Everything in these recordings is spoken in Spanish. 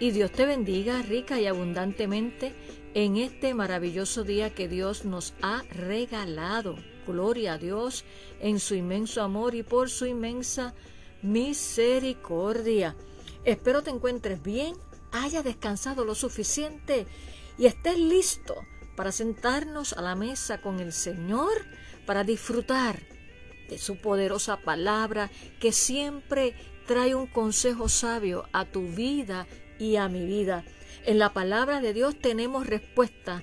y Dios te bendiga rica y abundantemente en este maravilloso día que Dios nos ha regalado. Gloria a Dios en su inmenso amor y por su inmensa misericordia. Espero te encuentres bien, haya descansado lo suficiente y estés listo para sentarnos a la mesa con el Señor para disfrutar de su poderosa palabra que siempre trae un consejo sabio a tu vida y a mi vida. En la palabra de Dios tenemos respuesta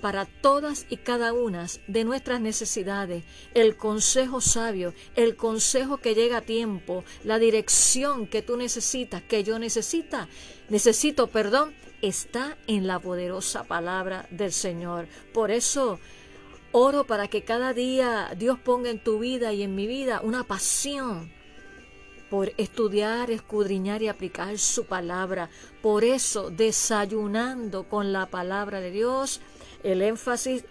para todas y cada una de nuestras necesidades, el consejo sabio, el consejo que llega a tiempo, la dirección que tú necesitas, que yo necesita, necesito, perdón, está en la poderosa palabra del Señor. Por eso oro para que cada día Dios ponga en tu vida y en mi vida una pasión por estudiar, escudriñar y aplicar su palabra. Por eso, desayunando con la palabra de Dios, el énfasis,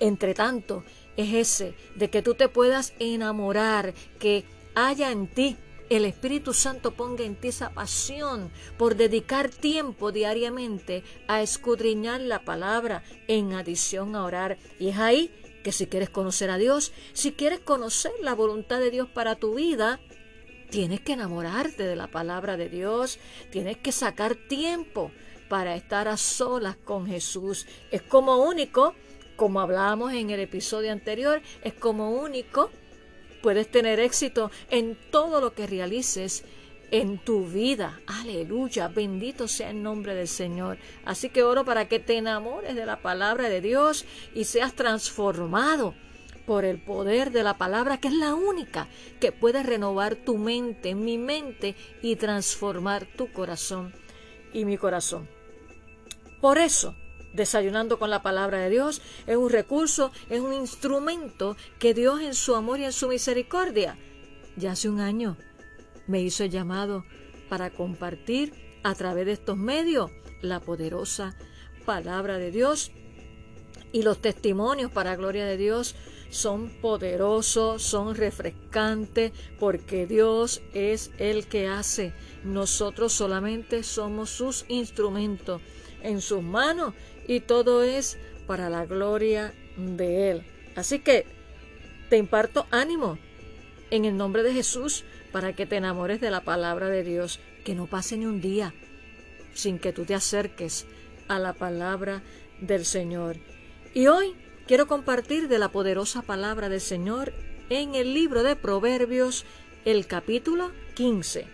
entre tanto, es ese, de que tú te puedas enamorar, que haya en ti el Espíritu Santo ponga en ti esa pasión por dedicar tiempo diariamente a escudriñar la palabra en adición a orar. Y es ahí que si quieres conocer a Dios, si quieres conocer la voluntad de Dios para tu vida, tienes que enamorarte de la palabra de Dios, tienes que sacar tiempo para estar a solas con Jesús. Es como único, como hablábamos en el episodio anterior, es como único. Puedes tener éxito en todo lo que realices en tu vida. Aleluya, bendito sea el nombre del Señor. Así que oro para que te enamores de la palabra de Dios y seas transformado por el poder de la palabra, que es la única que puede renovar tu mente, mi mente, y transformar tu corazón y mi corazón. Por eso, desayunando con la palabra de Dios es un recurso, es un instrumento que Dios en su amor y en su misericordia, ya hace un año, me hizo el llamado para compartir a través de estos medios la poderosa palabra de Dios y los testimonios para gloria de Dios son poderosos, son refrescantes, porque Dios es el que hace. Nosotros solamente somos sus instrumentos en sus manos y todo es para la gloria de Él. Así que te imparto ánimo en el nombre de Jesús para que te enamores de la palabra de Dios, que no pase ni un día sin que tú te acerques a la palabra del Señor. Y hoy quiero compartir de la poderosa palabra del Señor en el libro de Proverbios, el capítulo 15,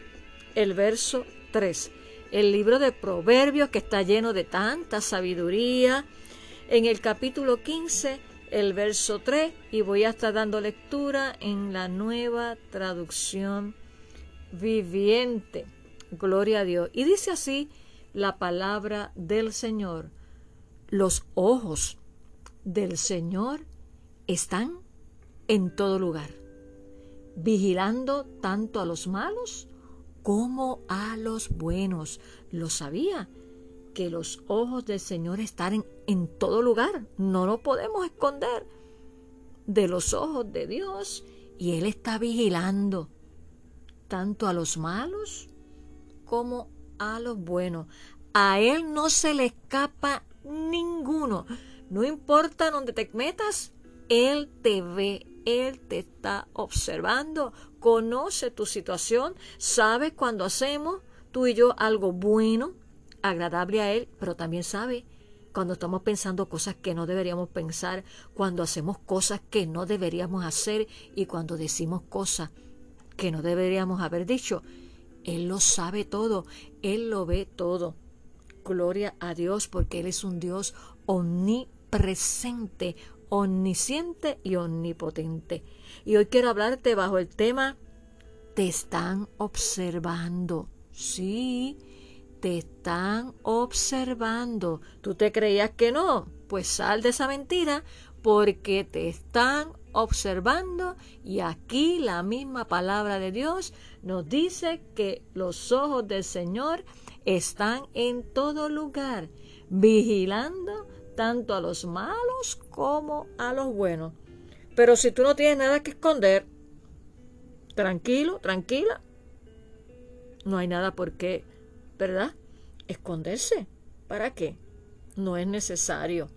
el verso 3 el libro de Proverbios que está lleno de tanta sabiduría. En el capítulo 15, el verso 3, y voy a estar dando lectura en la nueva traducción viviente. Gloria a Dios. Y dice así la palabra del Señor. Los ojos del Señor están en todo lugar, vigilando tanto a los malos como a los buenos. Lo sabía, que los ojos del Señor están en, todo lugar, no lo podemos esconder de los ojos de Dios y Él está vigilando tanto a los malos como a los buenos. A Él no se le escapa ninguno. No importa dónde te metas, Él te ve, Él te está observando conoce tu situación, sabe cuando hacemos tú y yo algo bueno, agradable a Él, pero también sabe cuando estamos pensando cosas que no deberíamos pensar, cuando hacemos cosas que no deberíamos hacer y cuando decimos cosas que no deberíamos haber dicho. Él lo sabe todo, Él lo ve todo. Gloria a Dios porque Él es un Dios omnipresente, omnisciente y omnipotente. Y hoy quiero hablarte bajo el tema, te están observando. Sí, te están observando. ¿Tú te creías que no? Pues sal de esa mentira porque te están observando y aquí la misma palabra de Dios nos dice que los ojos del Señor están en todo lugar, vigilando tanto a los malos como a los buenos. Pero si tú no tienes nada que esconder, tranquilo, tranquila, no hay nada por qué, ¿verdad? Esconderse. ¿Para qué? No es necesario.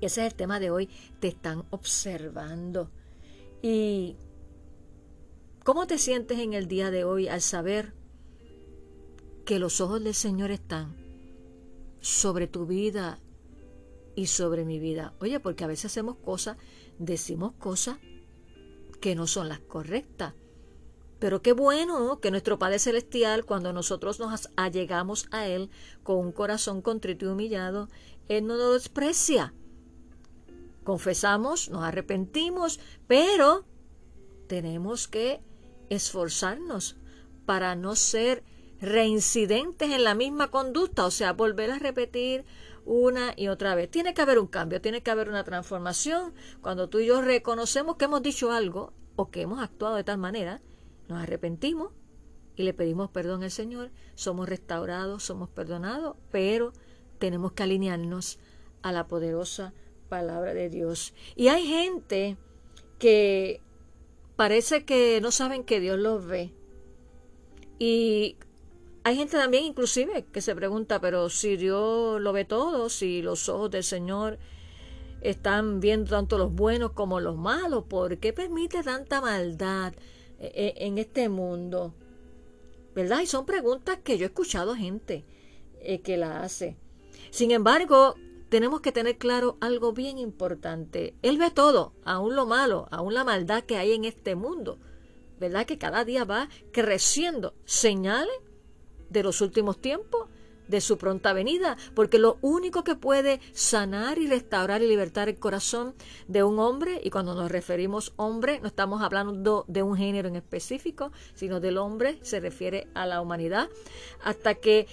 Ese es el tema de hoy. Te están observando. ¿Y cómo te sientes en el día de hoy al saber que los ojos del Señor están sobre tu vida y sobre mi vida? Oye, porque a veces hacemos cosas, decimos cosas que no son las correctas. Pero qué bueno que nuestro Padre Celestial, cuando nosotros nos allegamos a Él con un corazón contrito y humillado, Él no nos desprecia confesamos, nos arrepentimos, pero tenemos que esforzarnos para no ser reincidentes en la misma conducta, o sea, volver a repetir una y otra vez. Tiene que haber un cambio, tiene que haber una transformación. Cuando tú y yo reconocemos que hemos dicho algo o que hemos actuado de tal manera, nos arrepentimos y le pedimos perdón al Señor, somos restaurados, somos perdonados, pero tenemos que alinearnos a la poderosa palabra de Dios. Y hay gente que parece que no saben que Dios los ve. Y hay gente también inclusive que se pregunta, pero si Dios lo ve todo, si los ojos del Señor están viendo tanto los buenos como los malos, ¿por qué permite tanta maldad eh, eh, en este mundo? ¿Verdad? Y son preguntas que yo he escuchado gente eh, que la hace. Sin embargo, tenemos que tener claro algo bien importante. Él ve todo, aún lo malo, aún la maldad que hay en este mundo. ¿Verdad? Que cada día va creciendo. Señales de los últimos tiempos, de su pronta venida, porque lo único que puede sanar y restaurar y libertar el corazón de un hombre, y cuando nos referimos hombre, no estamos hablando de un género en específico, sino del hombre, se refiere a la humanidad, hasta que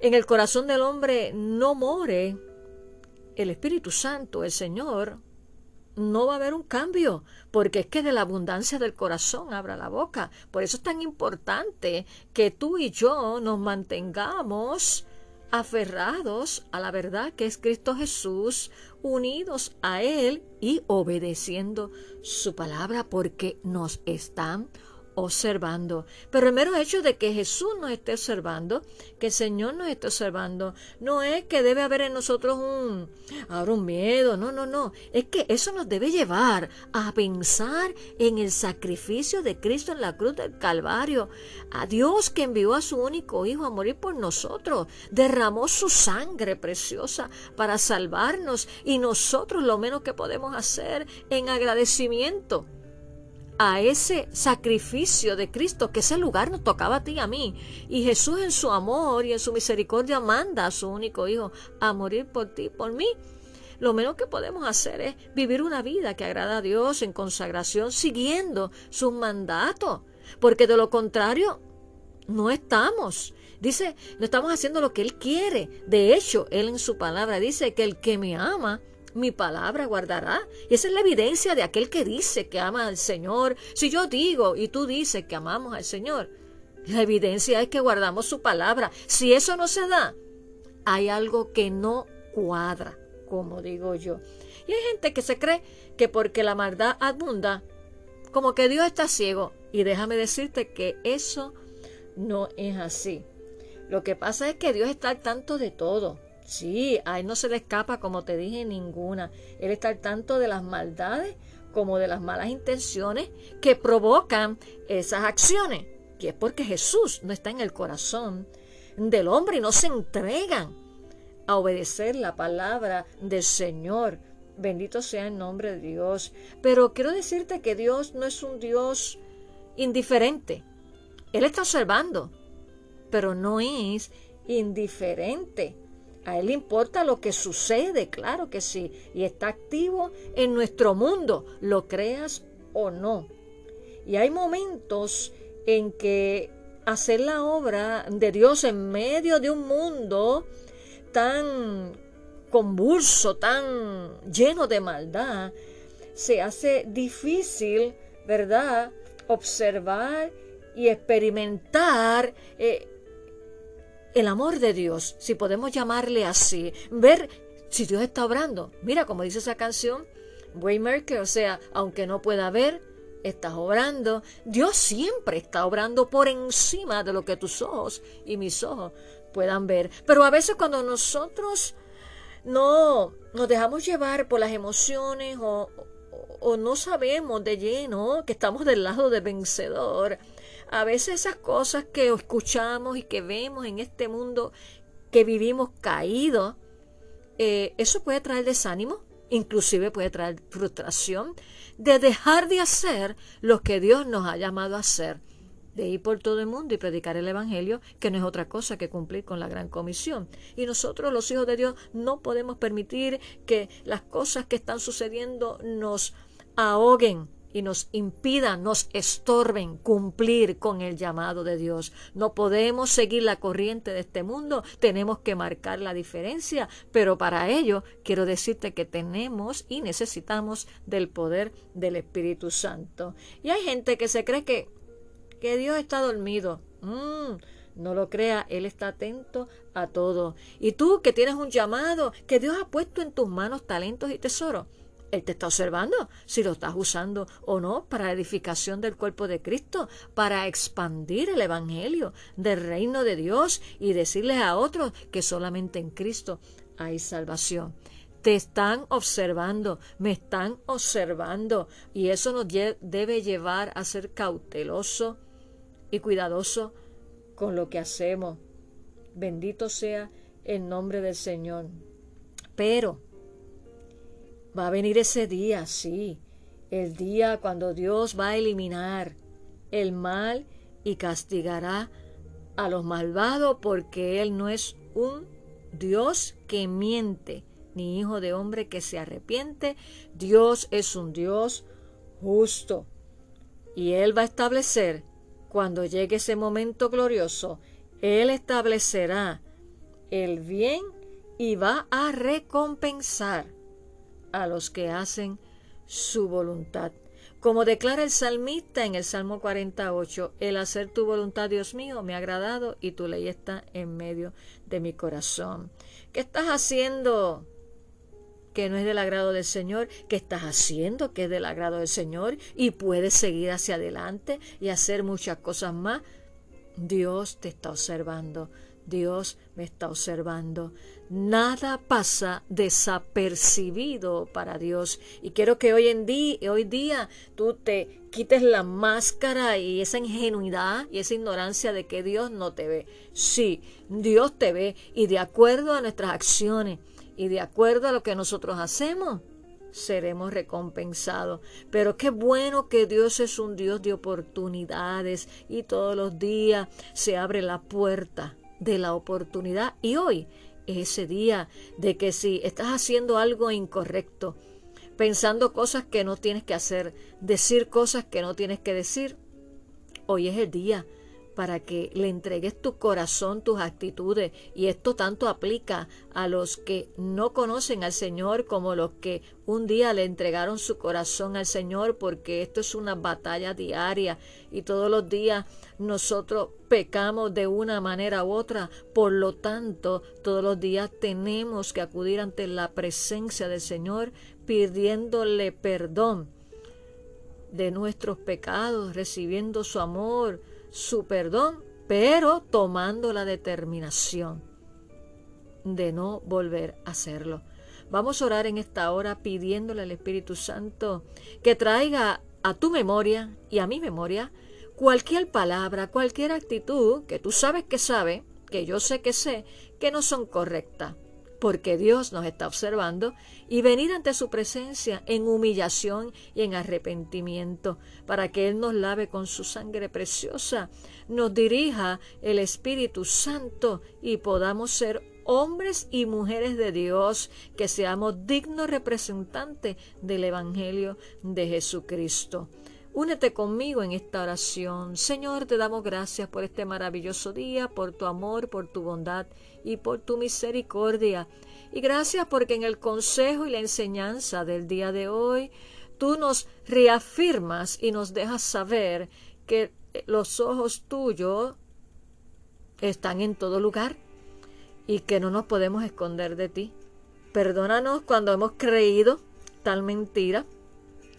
en el corazón del hombre no more el Espíritu Santo, el Señor, no va a haber un cambio, porque es que de la abundancia del corazón abra la boca. Por eso es tan importante que tú y yo nos mantengamos aferrados a la verdad que es Cristo Jesús, unidos a Él y obedeciendo su palabra, porque nos están observando. Pero el mero hecho de que Jesús nos esté observando, que el Señor nos esté observando, no es que debe haber en nosotros un, ahora un miedo, no, no, no. Es que eso nos debe llevar a pensar en el sacrificio de Cristo en la cruz del Calvario, a Dios que envió a su único Hijo a morir por nosotros, derramó su sangre preciosa para salvarnos y nosotros lo menos que podemos hacer en agradecimiento a ese sacrificio de Cristo, que ese lugar nos tocaba a ti y a mí. Y Jesús en su amor y en su misericordia manda a su único Hijo a morir por ti por mí. Lo menos que podemos hacer es vivir una vida que agrada a Dios en consagración, siguiendo sus mandatos, porque de lo contrario no estamos. Dice, no estamos haciendo lo que Él quiere. De hecho, Él en su palabra dice que el que me ama, mi palabra guardará. Y esa es la evidencia de aquel que dice que ama al Señor. Si yo digo y tú dices que amamos al Señor, la evidencia es que guardamos su palabra. Si eso no se da, hay algo que no cuadra, como digo yo. Y hay gente que se cree que porque la maldad abunda, como que Dios está ciego. Y déjame decirte que eso no es así. Lo que pasa es que Dios está al tanto de todo. Sí, a él no se le escapa, como te dije, ninguna. Él está al tanto de las maldades como de las malas intenciones que provocan esas acciones. Y es porque Jesús no está en el corazón del hombre y no se entregan a obedecer la palabra del Señor. Bendito sea el nombre de Dios. Pero quiero decirte que Dios no es un Dios indiferente. Él está observando, pero no es indiferente. A Él le importa lo que sucede, claro que sí, y está activo en nuestro mundo, lo creas o no. Y hay momentos en que hacer la obra de Dios en medio de un mundo tan convulso, tan lleno de maldad, se hace difícil, ¿verdad?, observar y experimentar eh, el amor de Dios, si podemos llamarle así, ver si Dios está obrando. Mira, como dice esa canción, Waymaker, o sea, aunque no pueda ver, estás obrando. Dios siempre está obrando por encima de lo que tus ojos y mis ojos puedan ver. Pero a veces cuando nosotros no nos dejamos llevar por las emociones o, o no sabemos de lleno que estamos del lado del vencedor, a veces esas cosas que escuchamos y que vemos en este mundo que vivimos caídos, eh, eso puede traer desánimo, inclusive puede traer frustración de dejar de hacer lo que Dios nos ha llamado a hacer, de ir por todo el mundo y predicar el Evangelio, que no es otra cosa que cumplir con la gran comisión. Y nosotros, los hijos de Dios, no podemos permitir que las cosas que están sucediendo nos ahoguen y nos impidan, nos estorben cumplir con el llamado de Dios. No podemos seguir la corriente de este mundo, tenemos que marcar la diferencia, pero para ello quiero decirte que tenemos y necesitamos del poder del Espíritu Santo. Y hay gente que se cree que, que Dios está dormido. Mm, no lo crea, Él está atento a todo. Y tú que tienes un llamado, que Dios ha puesto en tus manos talentos y tesoros él te está observando si lo estás usando o no para la edificación del cuerpo de Cristo, para expandir el Evangelio del reino de Dios y decirles a otros que solamente en Cristo hay salvación. Te están observando, me están observando y eso nos debe llevar a ser cauteloso y cuidadoso con lo que hacemos. Bendito sea el nombre del Señor. Pero Va a venir ese día, sí, el día cuando Dios va a eliminar el mal y castigará a los malvados porque Él no es un Dios que miente, ni hijo de hombre que se arrepiente. Dios es un Dios justo. Y Él va a establecer, cuando llegue ese momento glorioso, Él establecerá el bien y va a recompensar a los que hacen su voluntad. Como declara el salmista en el Salmo 48, el hacer tu voluntad, Dios mío, me ha agradado y tu ley está en medio de mi corazón. ¿Qué estás haciendo que no es del agrado del Señor? ¿Qué estás haciendo que es del agrado del Señor? Y puedes seguir hacia adelante y hacer muchas cosas más. Dios te está observando. Dios me está observando. Nada pasa desapercibido para Dios. Y quiero que hoy en día, hoy día tú te quites la máscara y esa ingenuidad y esa ignorancia de que Dios no te ve. Sí, Dios te ve y de acuerdo a nuestras acciones y de acuerdo a lo que nosotros hacemos, seremos recompensados. Pero qué bueno que Dios es un Dios de oportunidades y todos los días se abre la puerta de la oportunidad y hoy ese día de que si estás haciendo algo incorrecto, pensando cosas que no tienes que hacer, decir cosas que no tienes que decir, hoy es el día para que le entregues tu corazón, tus actitudes. Y esto tanto aplica a los que no conocen al Señor como los que un día le entregaron su corazón al Señor, porque esto es una batalla diaria y todos los días nosotros pecamos de una manera u otra. Por lo tanto, todos los días tenemos que acudir ante la presencia del Señor pidiéndole perdón de nuestros pecados, recibiendo su amor, su perdón, pero tomando la determinación de no volver a hacerlo. Vamos a orar en esta hora pidiéndole al Espíritu Santo que traiga a tu memoria y a mi memoria cualquier palabra, cualquier actitud que tú sabes que sabe, que yo sé que sé, que no son correctas porque Dios nos está observando, y venir ante su presencia en humillación y en arrepentimiento, para que Él nos lave con su sangre preciosa, nos dirija el Espíritu Santo y podamos ser hombres y mujeres de Dios, que seamos dignos representantes del Evangelio de Jesucristo. Únete conmigo en esta oración. Señor, te damos gracias por este maravilloso día, por tu amor, por tu bondad y por tu misericordia. Y gracias porque en el consejo y la enseñanza del día de hoy, tú nos reafirmas y nos dejas saber que los ojos tuyos están en todo lugar y que no nos podemos esconder de ti. Perdónanos cuando hemos creído tal mentira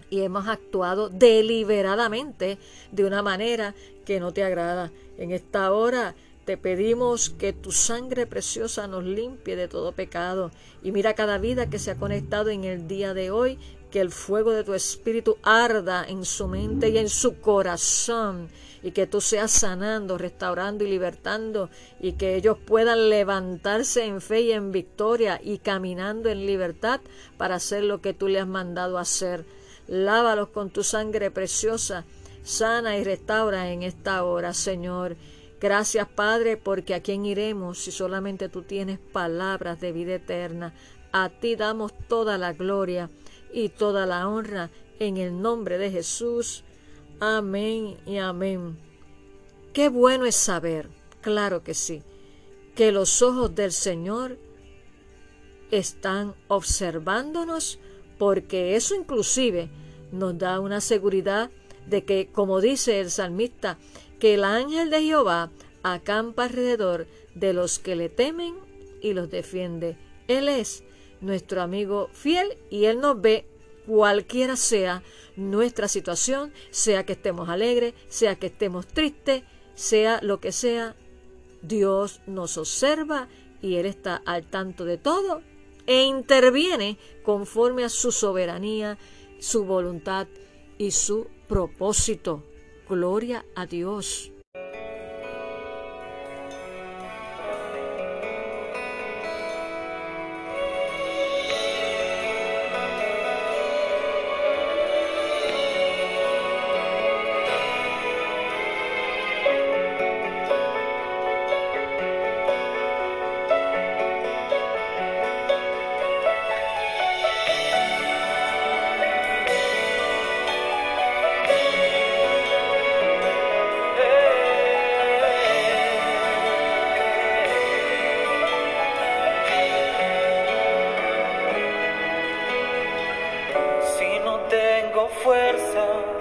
y hemos actuado deliberadamente de una manera que no te agrada. En esta hora te pedimos que tu sangre preciosa nos limpie de todo pecado. Y mira cada vida que se ha conectado en el día de hoy, que el fuego de tu espíritu arda en su mente y en su corazón. Y que tú seas sanando, restaurando y libertando. Y que ellos puedan levantarse en fe y en victoria y caminando en libertad para hacer lo que tú le has mandado hacer. Lávalos con tu sangre preciosa, sana y restaura en esta hora, Señor. Gracias, Padre, porque a quién iremos si solamente tú tienes palabras de vida eterna. A ti damos toda la gloria y toda la honra en el nombre de Jesús. Amén y amén. Qué bueno es saber, claro que sí, que los ojos del Señor están observándonos porque eso inclusive nos da una seguridad de que, como dice el salmista, que el ángel de Jehová acampa alrededor de los que le temen y los defiende. Él es nuestro amigo fiel y Él nos ve cualquiera sea nuestra situación, sea que estemos alegres, sea que estemos tristes, sea lo que sea, Dios nos observa y Él está al tanto de todo e interviene conforme a su soberanía, su voluntad y su propósito. Gloria a Dios. fuerza.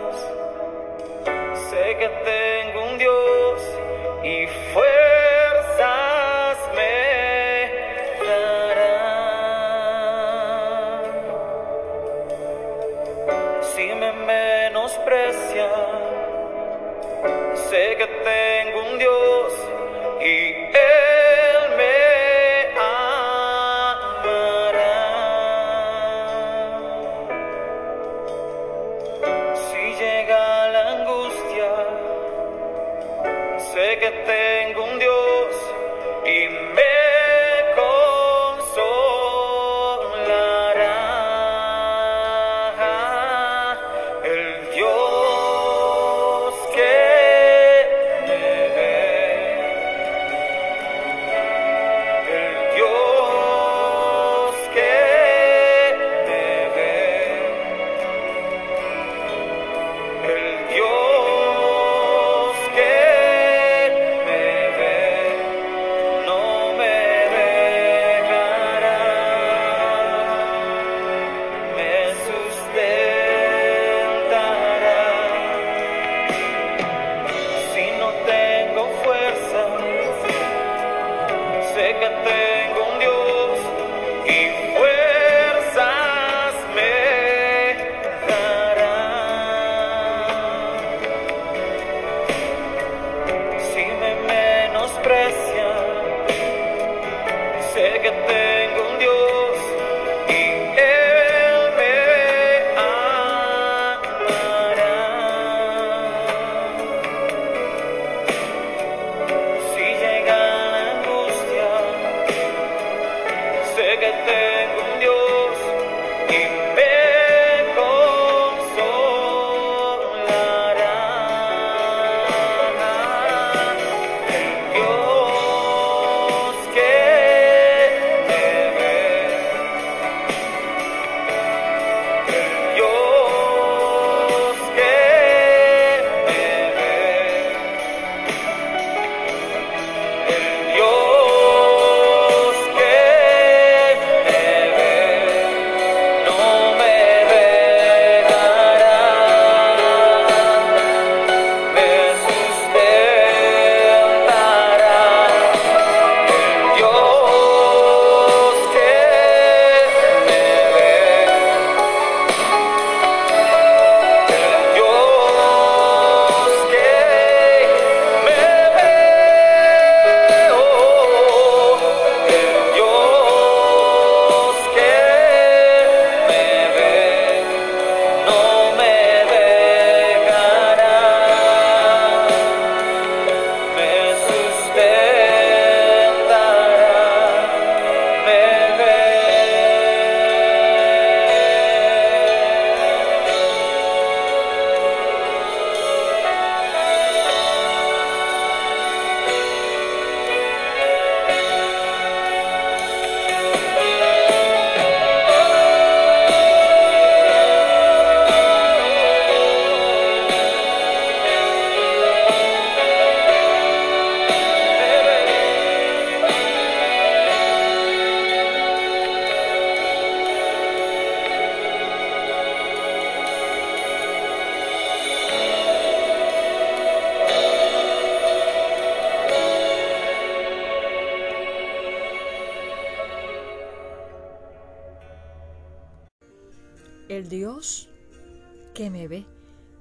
Que me ve.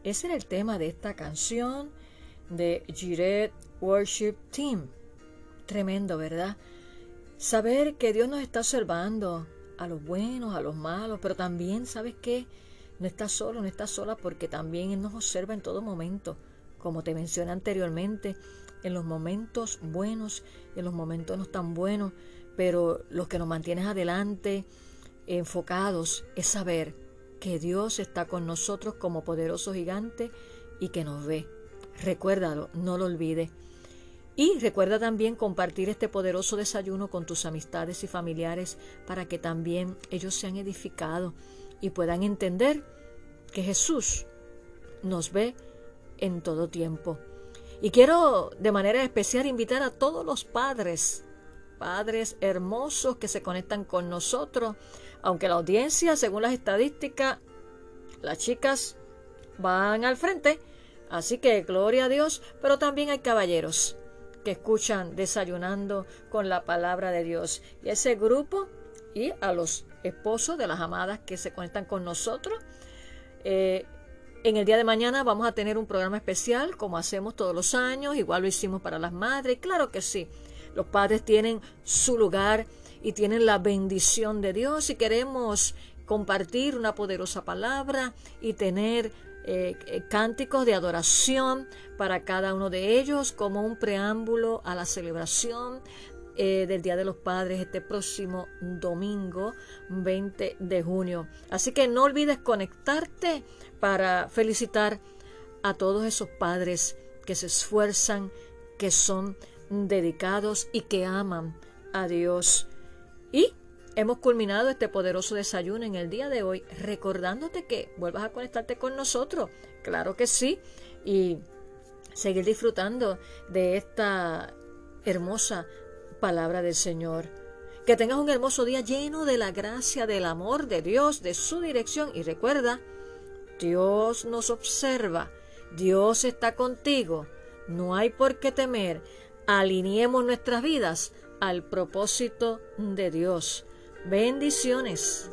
Ese era el tema de esta canción de Giret Worship Team. Tremendo, ¿verdad? Saber que Dios nos está observando a los buenos, a los malos, pero también, ¿sabes qué? No estás solo, no estás sola porque también Él nos observa en todo momento. Como te mencioné anteriormente, en los momentos buenos en los momentos no tan buenos, pero lo que nos mantiene adelante, enfocados, es saber que Dios está con nosotros como poderoso gigante y que nos ve. Recuérdalo, no lo olvides. Y recuerda también compartir este poderoso desayuno con tus amistades y familiares para que también ellos sean edificados y puedan entender que Jesús nos ve en todo tiempo. Y quiero de manera especial invitar a todos los padres, padres hermosos que se conectan con nosotros, aunque la audiencia, según las estadísticas, las chicas van al frente, así que gloria a Dios, pero también hay caballeros que escuchan desayunando con la palabra de Dios. Y ese grupo y a los esposos de las amadas que se conectan con nosotros. Eh, en el día de mañana vamos a tener un programa especial, como hacemos todos los años, igual lo hicimos para las madres, claro que sí. Los padres tienen su lugar y tienen la bendición de Dios y queremos compartir una poderosa palabra y tener eh, cánticos de adoración para cada uno de ellos como un preámbulo a la celebración eh, del Día de los Padres este próximo domingo 20 de junio. Así que no olvides conectarte para felicitar a todos esos padres que se esfuerzan, que son dedicados y que aman a Dios. Y Hemos culminado este poderoso desayuno en el día de hoy recordándote que vuelvas a conectarte con nosotros, claro que sí, y seguir disfrutando de esta hermosa palabra del Señor. Que tengas un hermoso día lleno de la gracia, del amor de Dios, de su dirección. Y recuerda, Dios nos observa, Dios está contigo, no hay por qué temer, alineemos nuestras vidas al propósito de Dios. Bendiciones.